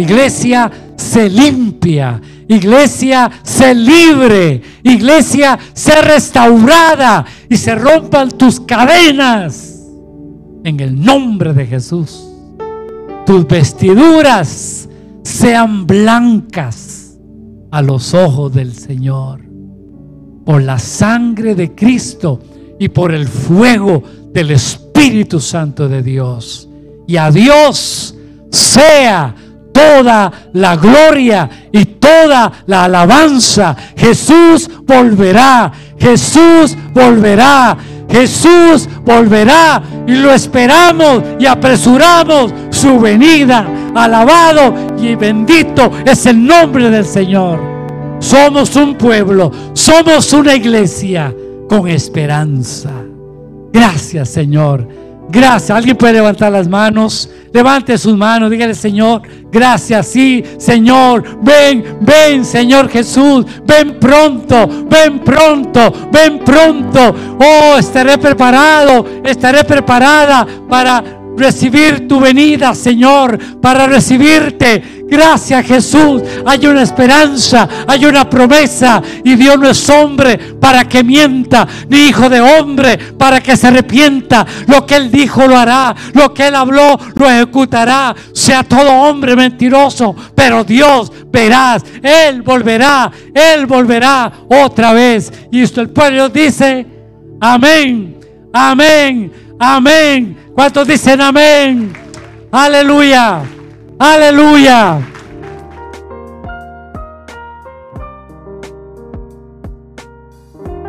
Iglesia se limpia, iglesia se libre, iglesia se restaurada y se rompan tus cadenas en el nombre de Jesús. Tus vestiduras sean blancas a los ojos del Señor. Por la sangre de Cristo y por el fuego del Espíritu Santo de Dios. Y a Dios sea toda la gloria y toda la alabanza. Jesús volverá, Jesús volverá, Jesús volverá y lo esperamos y apresuramos su venida. Alabado y bendito es el nombre del Señor. Somos un pueblo, somos una iglesia con esperanza. Gracias Señor. Gracias. ¿Alguien puede levantar las manos? Levante sus manos, dígale Señor, gracias, sí, Señor, ven, ven, Señor Jesús, ven pronto, ven pronto, ven pronto. Oh, estaré preparado, estaré preparada para recibir tu venida, Señor, para recibirte. Gracias, Jesús. Hay una esperanza, hay una promesa. Y Dios no es hombre para que mienta, ni hijo de hombre para que se arrepienta. Lo que Él dijo lo hará, lo que Él habló lo ejecutará. Sea todo hombre mentiroso, pero Dios verás, Él volverá, Él volverá otra vez. Y esto el pueblo dice, amén, amén, amén. ¿Cuántos dicen amén? Aleluya, aleluya.